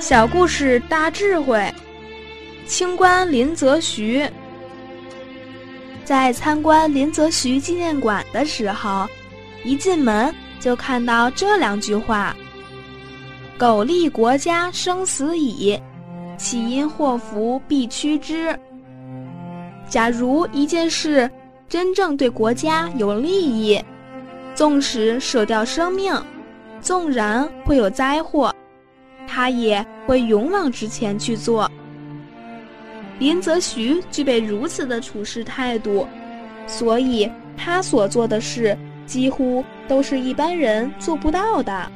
小故事大智慧，清官林则徐。在参观林则徐纪念馆的时候，一进门就看到这两句话：“苟利国家生死以，岂因祸福避趋之。”假如一件事真正对国家有利益，纵使舍掉生命，纵然会有灾祸。他也会勇往直前去做。林则徐具备如此的处事态度，所以他所做的事几乎都是一般人做不到的。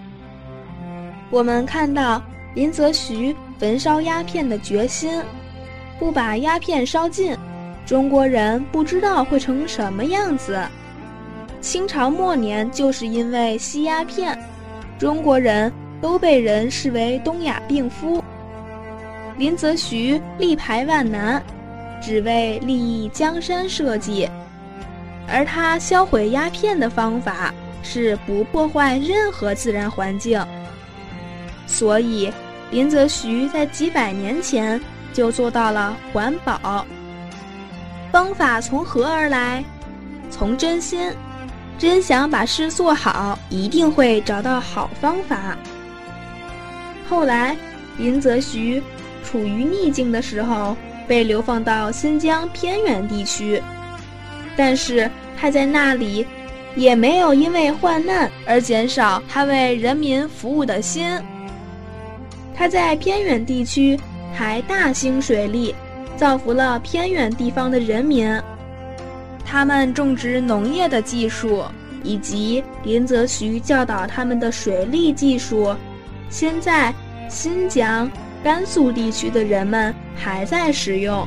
我们看到林则徐焚烧鸦片的决心，不把鸦片烧尽，中国人不知道会成什么样子。清朝末年就是因为吸鸦片，中国人。都被人视为东亚病夫。林则徐力排万难，只为利益江山社稷，而他销毁鸦片的方法是不破坏任何自然环境。所以，林则徐在几百年前就做到了环保。方法从何而来？从真心，真想把事做好，一定会找到好方法。后来，林则徐处于逆境的时候，被流放到新疆偏远地区，但是他在那里也没有因为患难而减少他为人民服务的心。他在偏远地区还大兴水利，造福了偏远地方的人民。他们种植农业的技术，以及林则徐教导他们的水利技术。现在，新疆、甘肃地区的人们还在使用。